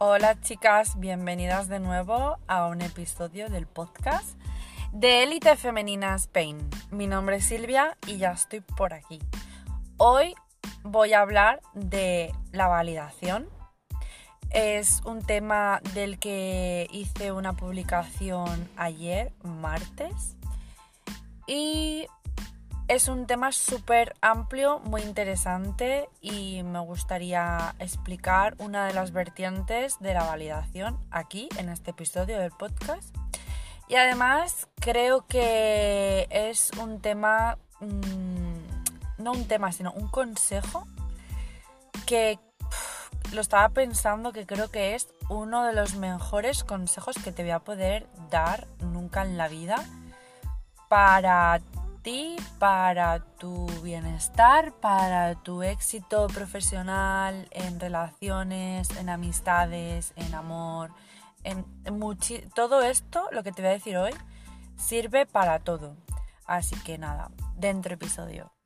Hola chicas, bienvenidas de nuevo a un episodio del podcast de Élite Femenina Spain. Mi nombre es Silvia y ya estoy por aquí. Hoy voy a hablar de la validación. Es un tema del que hice una publicación ayer, martes. Y es un tema súper amplio, muy interesante y me gustaría explicar una de las vertientes de la validación aquí en este episodio del podcast. Y además creo que es un tema, mm, no un tema, sino un consejo que lo estaba pensando que creo que es uno de los mejores consejos que te voy a poder dar nunca en la vida para para tu bienestar, para tu éxito profesional, en relaciones, en amistades, en amor, en todo esto, lo que te voy a decir hoy, sirve para todo. Así que nada, dentro episodio.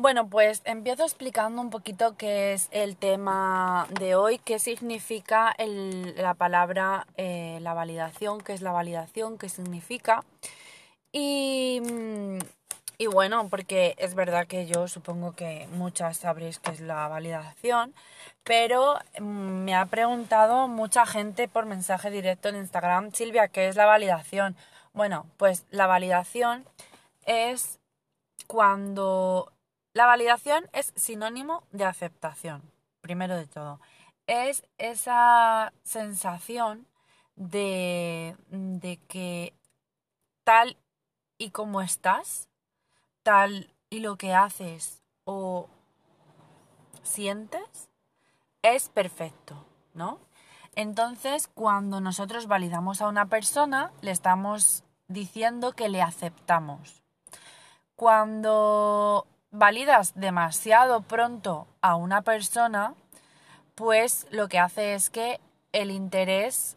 Bueno, pues empiezo explicando un poquito qué es el tema de hoy, qué significa la palabra eh, la validación, qué es la validación, qué significa. Y, y, bueno, porque es verdad que yo supongo que muchas sabréis qué es la validación, pero mm, me ha preguntado mucha gente por mensaje directo en Instagram, Silvia, ¿qué es la validación? Bueno, pues la validación es cuando la validación es sinónimo de aceptación, primero de todo. Es esa sensación de, que tal y como estás, tal y lo que haces o sientes, es perfecto, ¿no? Entonces, cuando nosotros validamos a una persona, le estamos diciendo que le aceptamos. Cuando validas demasiado pronto a una persona, pues lo que hace es que el interés,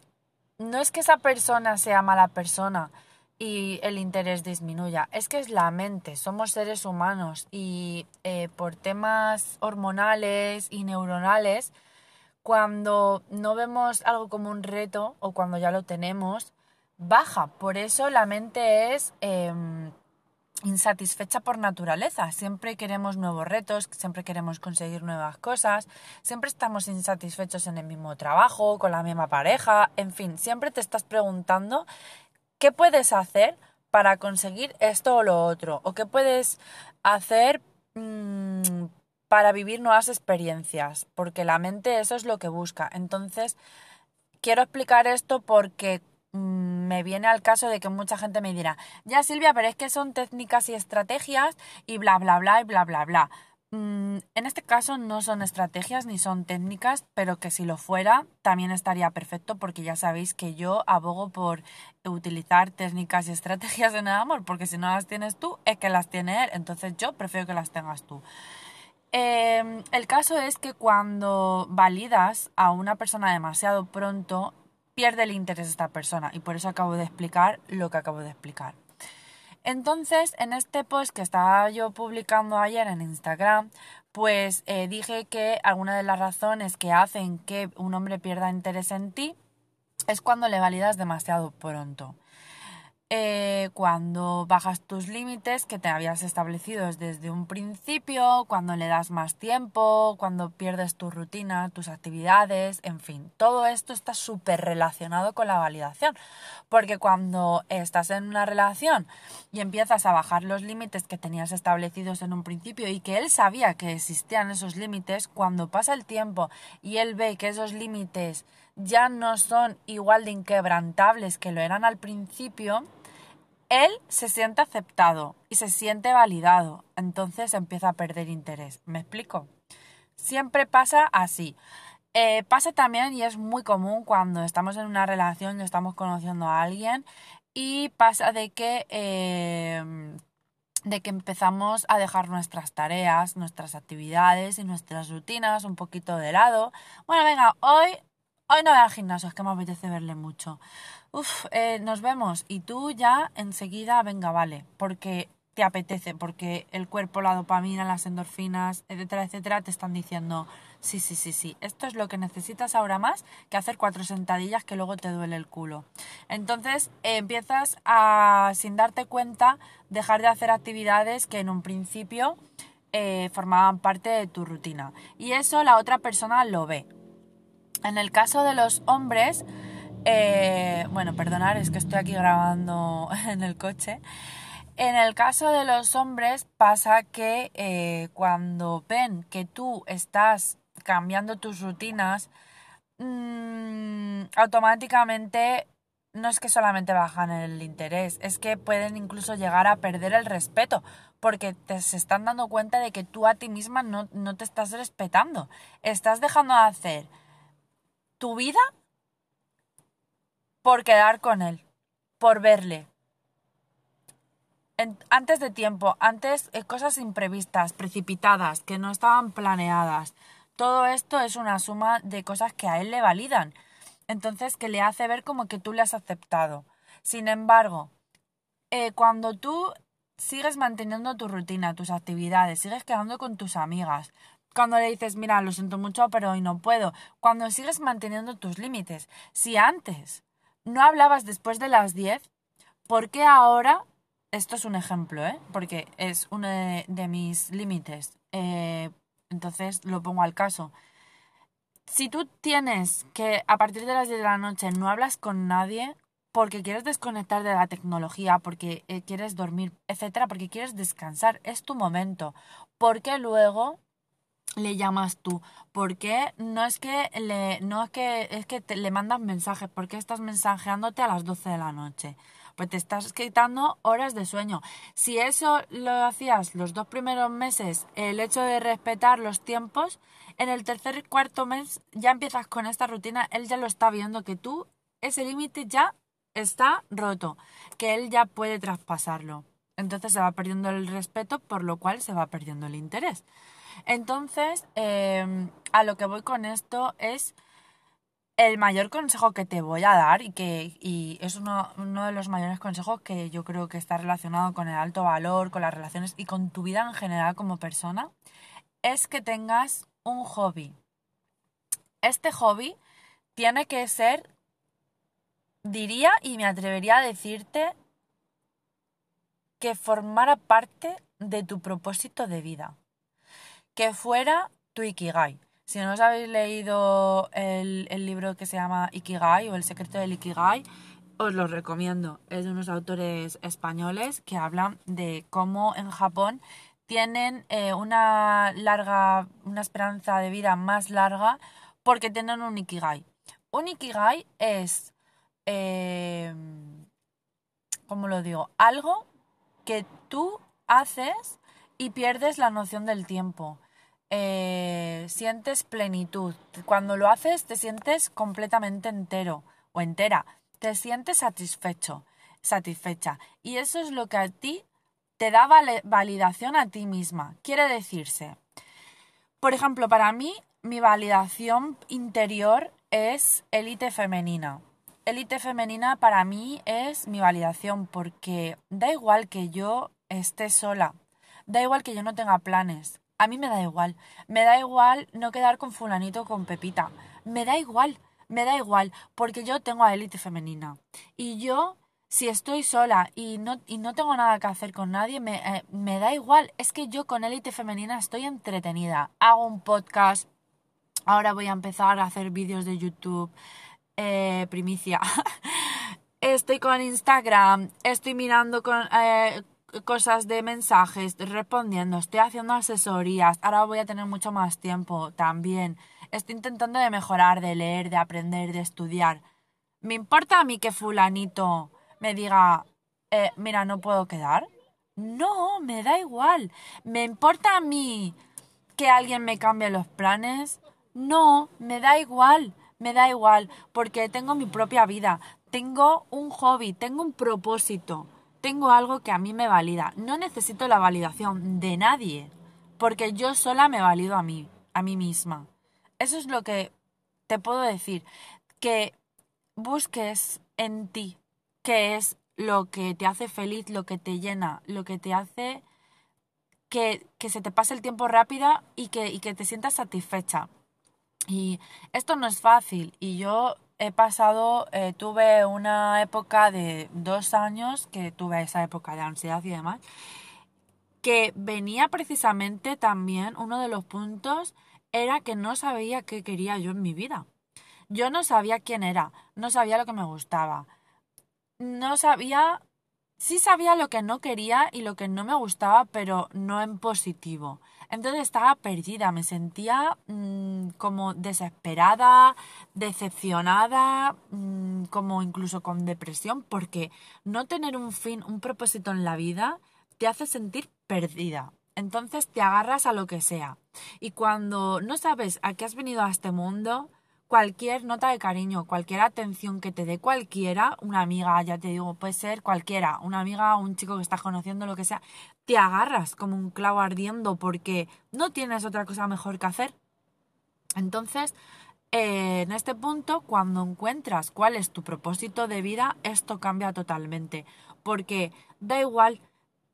no es que esa persona sea mala persona y el interés disminuya, es que es la mente, somos seres humanos y eh, por temas hormonales y neuronales, cuando no vemos algo como un reto o cuando ya lo tenemos, baja. Por eso la mente es... Em, insatisfecha por naturaleza. Siempre queremos nuevos retos, siempre queremos conseguir nuevas cosas, siempre estamos insatisfechos en el mismo trabajo, con la misma pareja, en fin, siempre te estás preguntando qué puedes hacer para conseguir esto o lo otro, o qué puedes hacer mm, para vivir nuevas experiencias, porque la mente eso es lo que busca. Entonces, quiero explicar esto porque me viene al caso de que mucha gente me dirá, ya Silvia, pero es que son técnicas y estrategias y bla, bla, bla y bla, bla, bla. Mm, en este caso no son estrategias ni son técnicas, pero que si lo fuera también estaría perfecto porque ya sabéis que yo abogo por utilizar técnicas y estrategias en el amor, porque si no las tienes tú es que las tiene él, entonces yo prefiero que las tengas tú. Em, el caso es que cuando validas a una persona demasiado pronto, pierde el interés de esta persona y por eso acabo de explicar lo que acabo de explicar. Entonces, en este post que estaba yo publicando ayer en Instagram, pues eh, dije que alguna de las razones que hacen que un hombre pierda interés en ti es cuando le validas demasiado pronto. Eh, cuando bajas tus límites que te habías establecido desde un principio, cuando le das más tiempo, cuando pierdes tu rutina, tus actividades, en fin, todo esto está súper relacionado con la validación, porque cuando estás en una relación y empiezas a bajar los límites que tenías establecidos en un principio y que él sabía que existían esos límites, cuando pasa el tiempo y él ve que esos límites ya no son igual de inquebrantables que lo eran al principio, él se siente aceptado y se siente validado, entonces empieza a perder interés. ¿Me explico? Siempre pasa así. Eh, pasa también y es muy común cuando estamos en una relación y estamos conociendo a alguien y pasa de que em, de que empezamos a dejar nuestras tareas, nuestras actividades y nuestras rutinas un poquito de lado. Bueno, venga, hoy Hoy no voy al gimnasio, es que me apetece verle mucho. Uf, eh, nos vemos. Y tú ya enseguida, venga, vale. Porque te apetece, porque el cuerpo, la dopamina, las endorfinas, etcétera, etcétera, te están diciendo, sí, sí, sí, sí, esto es lo que necesitas ahora más que hacer cuatro sentadillas que luego te duele el culo. Entonces empiezas a, sin darte cuenta, dejar de hacer actividades que en un principio eh, formaban parte de tu rutina. Y eso la otra persona lo ve. En el caso de los hombres, eh, bueno, perdonar, es que estoy aquí grabando en el coche. En el caso de los hombres pasa que eh, cuando ven que tú estás cambiando tus rutinas, mm, automáticamente no es que solamente bajan el interés, es que pueden incluso llegar a perder el respeto, porque te se están dando cuenta de que tú a ti misma no, no te estás respetando. Estás dejando de hacer tu vida por quedar con él, por verle, antes de tiempo, antes eh, cosas imprevistas, precipitadas, que no estaban planeadas. Todo esto es una suma de cosas que a él le validan. Entonces, que le hace ver como que tú le has aceptado. Sin embargo, eh, cuando tú sigues manteniendo tu rutina, tus actividades, sigues quedando con tus amigas, cuando le dices, mira, lo siento mucho, pero hoy no puedo, cuando sigues manteniendo tus límites, si antes no hablabas después de las 10, ¿por qué ahora esto es un ejemplo, ¿eh? Porque es uno de, mis límites. Eh, entonces lo pongo al caso. Si tú tienes que a partir de las 10 de la noche no hablas con nadie porque quieres desconectar de la tecnología, porque eh, quieres dormir, etcétera, porque quieres descansar, es tu momento. Porque luego le llamas tú? porque no es que le no es que es que te, le mandas mensajes? ¿Por qué estás mensajeándote a las 12 de la noche? pues te estás quitando horas de sueño. Si eso lo hacías los dos primeros meses, el hecho de respetar los tiempos, en el tercer y cuarto mes ya empiezas con esta rutina, él ya lo está viendo que tú, ese límite ya está roto, que él ya puede traspasarlo. Entonces se va perdiendo el respeto, por lo cual se va perdiendo el interés. Entonces, em, a lo que voy con esto es el mayor consejo que te voy a dar y que y es uno, uno, de los mayores consejos que yo creo que está relacionado con el alto valor, con las relaciones y con tu vida en general como persona, es que tengas un hobby. Este hobby tiene que ser, diría y me atrevería a decirte, que formara parte de tu propósito de vida, que fuera tu ikigai. Si no os habéis leído el, libro que se llama Ikigai o El secreto del Ikigai, os lo recomiendo. Es de unos autores españoles que hablan de cómo en Japón tienen eh, una larga, una esperanza de vida más larga porque tienen un Ikigai. Un Ikigai es, eh, ¿cómo lo digo? Algo que tú haces y pierdes la noción del tiempo. Eh, sientes plenitud. Cuando lo haces te sientes completamente entero o entera. Te sientes satisfecho, satisfecha. Y eso es lo que a ti te da validación a ti misma. Quiere decirse, por ejemplo, para mí mi validación interior es élite femenina. Élite femenina para mí es mi validación porque da igual que yo esté sola, da igual que yo no tenga planes, a mí me da igual. Me da igual no quedar con fulanito o con Pepita. Me da igual. Me da igual. Porque yo tengo a élite femenina. Y yo, si estoy sola y no, y no tengo nada que hacer con nadie, me, eh, me da igual. Es que yo con élite femenina estoy entretenida. Hago un podcast. Ahora voy a empezar a hacer vídeos de YouTube. Eh, primicia. estoy con Instagram. Estoy mirando con... Eh, cosas de mensajes, respondiendo, estoy haciendo asesorías, ahora voy a tener mucho más tiempo también. Estoy intentando de mejorar, de leer, de aprender, de estudiar. ¿Me importa a mí que fulanito me diga, eh, mira, no puedo quedar? No, me da igual. ¿Me importa a mí que alguien me cambie los planes? No, me da igual, me da igual, porque tengo mi propia vida, tengo un hobby, tengo un propósito tengo algo que a mí me valida. No necesito la validación de nadie, porque yo sola me valido a mí, a mí misma. Eso es lo que te puedo decir, que busques en ti qué es lo que te hace feliz, lo que te llena, lo que te hace que, se te pase el tiempo rápido y que, y que te sientas satisfecha. Y esto no es fácil y yo he pasado, eh, tuve una época de dos años, que tuve esa época de ansiedad y demás, que venía precisamente también, uno de los puntos era que no sabía qué quería yo en mi vida. Yo no sabía quién era, no sabía lo que me gustaba, no sabía, sí sabía lo que no quería y lo que no me gustaba, pero no en positivo. Entonces estaba perdida, me sentía mm, como desesperada, decepcionada, mm, como incluso con depresión, porque no tener un fin, un propósito en la vida, te hace sentir perdida. Entonces te agarras a lo que sea. Y cuando no sabes a qué has venido a este mundo, cualquier nota de cariño, cualquier atención que te dé cualquiera, una amiga, ya te digo, puede ser cualquiera, una amiga, un chico que estás conociendo, lo que sea, te agarras como un clavo ardiendo porque no tienes otra cosa mejor que hacer. Entonces, eh, en este punto, cuando encuentras cuál es tu propósito de vida, esto cambia totalmente. Porque da igual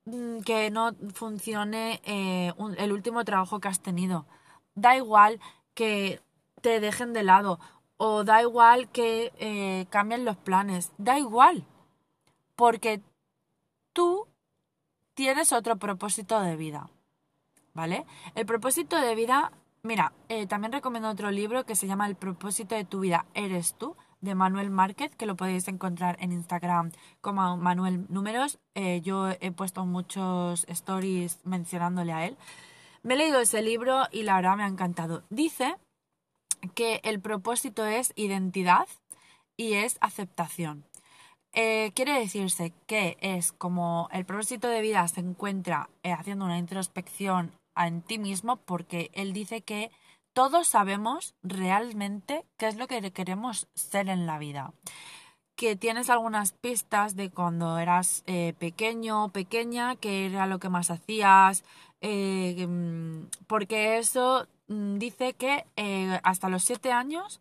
mm, que no funcione eh, el último trabajo que has tenido. Da igual que te dejen de lado. O da igual que eh, cambien los planes. Da igual. Porque tú tienes otro propósito de vida. ¿Vale? El propósito de vida, mira, eh, también recomiendo otro libro que se llama El propósito de tu vida eres tú, de Manuel Márquez, que lo podéis encontrar en Instagram como Manuel Números. Eh, yo he puesto muchos stories mencionándole a él. Me he leído ese libro y la verdad me ha encantado. Dice que el propósito es identidad y es aceptación. Eh, quiere decirse que es como el propósito de vida se encuentra eh, haciendo una introspección en ti mismo porque él dice que todos sabemos realmente qué es lo que queremos ser en la vida. Que tienes algunas pistas de cuando eras eh, pequeño o pequeña, qué era lo que más hacías, porque eso mm, dice que hasta los siete años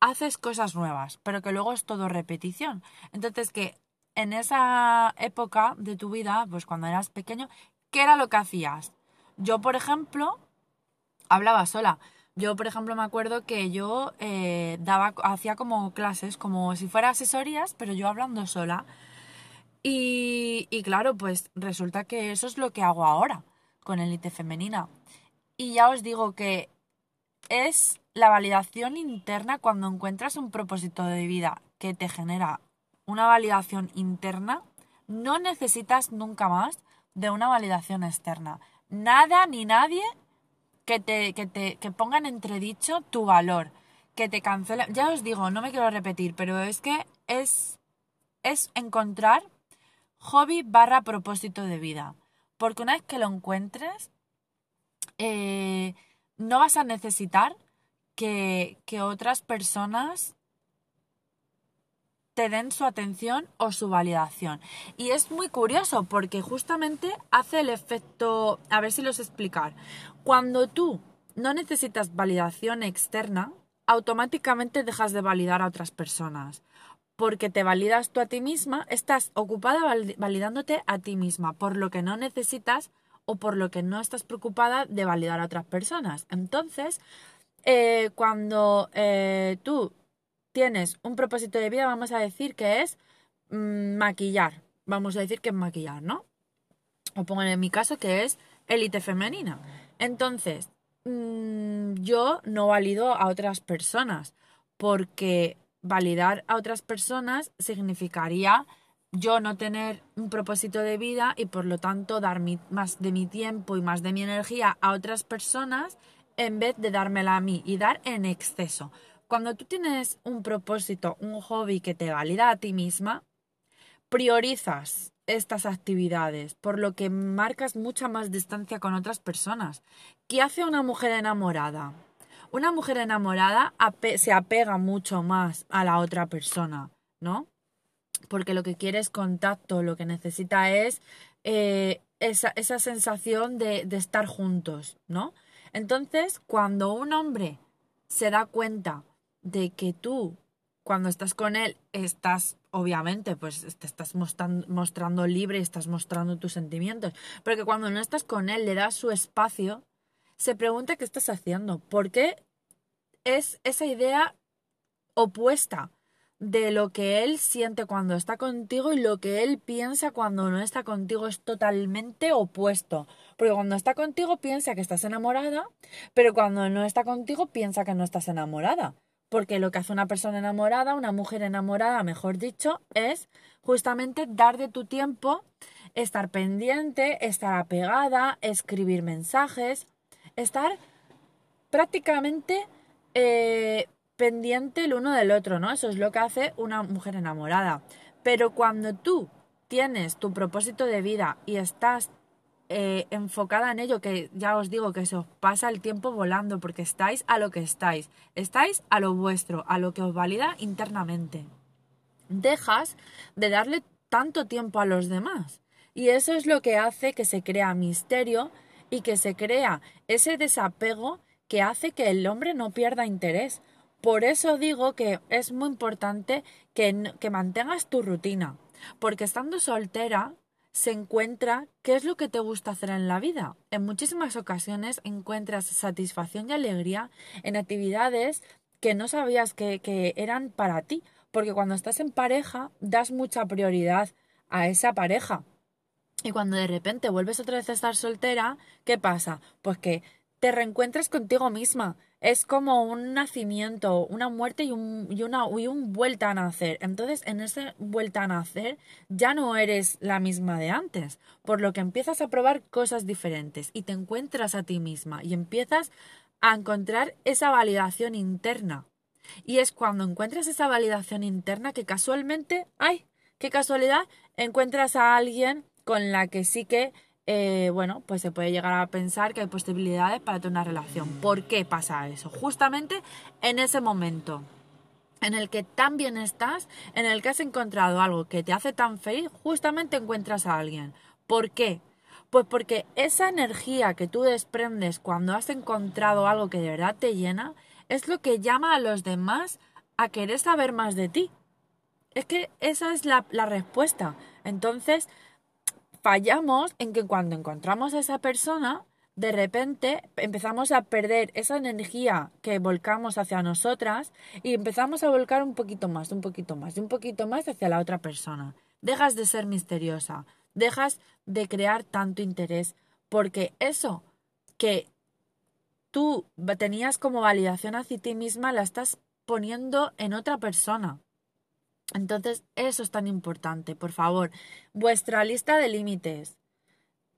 haces cosas nuevas, pero que luego es todo repetición. Entonces que en esa época de tu vida, pues cuando eras pequeño, ¿qué era lo que hacías? Yo, por ejemplo, hablaba sola. Yo, por ejemplo, me acuerdo que yo eh, daba, hacía como clases, como si fuera asesorías, pero yo hablando sola. Y, y claro, pues resulta que eso es lo que hago ahora con Elite Femenina. Y ya os digo que es la validación interna cuando encuentras un propósito de vida que te genera una validación interna, no necesitas nunca más de una validación externa. Nada ni nadie que te, que te que ponga en entredicho tu valor, que te cancele. Ya os digo, no me quiero repetir, pero es que es, es encontrar hobby barra propósito de vida. Porque una vez que lo encuentres, eh, no vas a necesitar que, que otras personas te den su atención o su validación. Y es muy curioso porque justamente hace el efecto, a ver si los explicar. Cuando tú no necesitas validación externa, automáticamente dejas de validar a otras personas. Porque te validas tú a ti misma, estás ocupada validándote a ti misma, por lo que no necesitas o por lo que no estás preocupada de validar a otras personas. Entonces, eh, cuando eh, tú tienes un propósito de vida, vamos a decir que es mm, maquillar. Vamos a decir que es maquillar, ¿no? O pongo en mi caso que es élite femenina. Entonces, mm, yo no valido a otras personas porque validar a otras personas significaría yo no tener un propósito de vida y por lo tanto dar más de mi tiempo y más de mi energía a otras personas en vez de dármela a mí y dar en exceso. Cuando tú tienes un propósito, un hobby que te valida a ti misma, priorizas estas actividades, por lo que marcas mucha más distancia con otras personas. ¿Qué hace una mujer enamorada? Una mujer enamorada se apega mucho más a la otra persona, ¿no? Porque lo que quiere es contacto, lo que necesita es eh, esa, esa, sensación de, de estar juntos, ¿no? Entonces, cuando un hombre se da cuenta de que tú cuando estás con él, estás, obviamente, pues te estás mostrando, libre, estás mostrando tus sentimientos. Pero que cuando no estás con él, le das su espacio, se pregunta qué estás haciendo. ¿Por qué es esa idea opuesta de lo que él siente cuando está contigo y lo que él piensa cuando no está contigo es totalmente opuesto. Porque cuando está contigo piensa que estás enamorada, pero cuando no está contigo piensa que no estás enamorada. Porque lo que hace una persona enamorada, una mujer enamorada, mejor dicho, es justamente dar de tu tiempo, estar pendiente, estar apegada, escribir mensajes, estar prácticamente eh, pendiente el uno del otro, ¿no? Eso es lo que hace una mujer enamorada. Pero cuando tú tienes tu propósito de vida y estás eh, enfocada en ello, que ya os digo que eso pasa el tiempo volando porque estáis a lo que estáis, estáis a lo vuestro, a lo que os valida internamente. Dejas de darle tanto tiempo a los demás. Y eso es lo que hace que se crea misterio y que se crea ese desapego que hace que el hombre no pierda interés. Por eso digo que es muy importante que, que mantengas tu rutina, porque estando soltera se encuentra qué es lo que te gusta hacer en la vida. En muchísimas ocasiones encuentras satisfacción y alegría en actividades que no sabías que, que eran para ti, porque cuando estás en pareja das mucha prioridad a esa pareja. Y cuando de repente vuelves otra vez a estar soltera, ¿qué pasa? Pues que te reencuentras contigo misma, es como un nacimiento, una muerte y un, y una y un vuelta a nacer. Entonces, en ese vuelta a nacer ya no eres la misma de antes, por lo que empiezas a probar cosas diferentes y te encuentras a ti misma y empiezas a encontrar esa validación interna. Y es cuando encuentras esa validación interna que casualmente, ¡ay! ¡Qué casualidad! Encuentras a alguien con la que sí que eh, bueno, pues se puede llegar a pensar que hay posibilidades para tener una relación. ¿Por qué pasa eso? Justamente en ese momento en el que tan bien estás, en el que has encontrado algo que te hace tan feliz, justamente encuentras a alguien. ¿Por qué? Pues porque esa energía que tú desprendes cuando has encontrado algo que de verdad te llena, es lo que llama a los demás a querer saber más de ti. Es que esa es la, la respuesta. Entonces, fallamos en que cuando encontramos a esa persona, de repente empezamos a perder esa energía que volcamos hacia nosotras y empezamos a volcar un poquito más, un poquito más, un poquito más hacia la otra persona. Dejas de ser misteriosa, dejas de crear tanto interés, porque eso que tú tenías como validación hacia ti misma la estás poniendo en otra persona. Entonces, eso es tan importante, por favor. Vuestra lista de límites.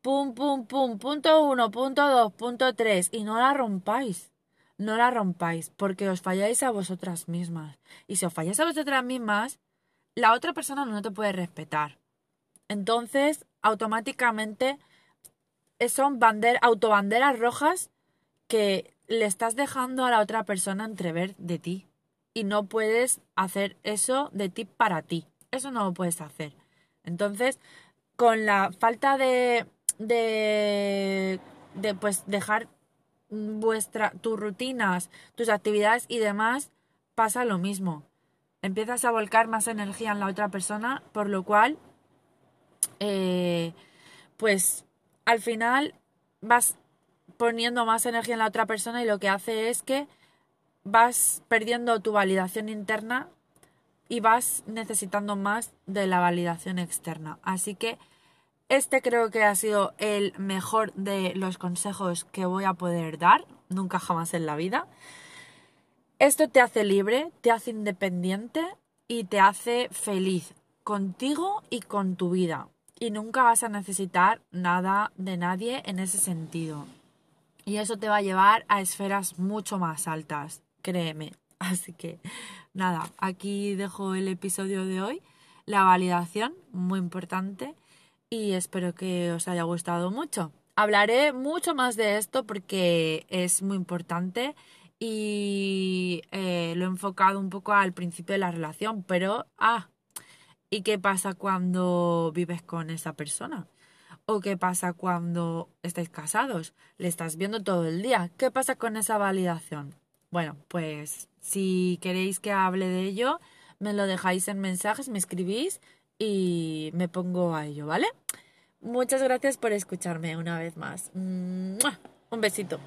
Pum, pum, pum, punto uno, punto dos, punto tres. Y no la rompáis. No la rompáis, porque os falláis a vosotras mismas. Y si os falláis a vosotras mismas, la otra persona no te puede respetar. Entonces, automáticamente son bander, autobanderas rojas que le estás dejando a la otra persona entrever de ti y no puedes hacer eso de ti para ti. Eso no lo puedes hacer. Entonces, con la falta de, de, de pues dejar vuestra, tus rutinas, tus actividades y demás, pasa lo mismo. Empiezas a volcar más energía en la otra persona, por lo cual, eh, pues al final vas poniendo más energía en la otra persona y lo que hace es que vas perdiendo tu validación interna y vas necesitando más de la validación externa. Así que este creo que ha sido el mejor de los consejos que voy a poder dar, nunca jamás en la vida. Esto te hace libre, te hace independiente y te hace feliz contigo y con tu vida. Y nunca vas a necesitar nada de nadie en ese sentido. Y eso te va a llevar a esferas mucho más altas créeme. Así que nada, aquí dejo el episodio de hoy. La validación, muy importante, y espero que os haya gustado mucho. Hablaré mucho más de esto porque es muy importante y eh, lo he enfocado un poco al principio de la relación, pero, ah, ¿y qué pasa cuando vives con esa persona? ¿O qué pasa cuando estáis casados? Le estás viendo todo el día. ¿Qué pasa con esa validación? Bueno, pues si queréis que hable de ello, me lo dejáis en mensajes, me escribís y me pongo a ello, ¿vale? Muchas gracias por escucharme una vez más. Un besito.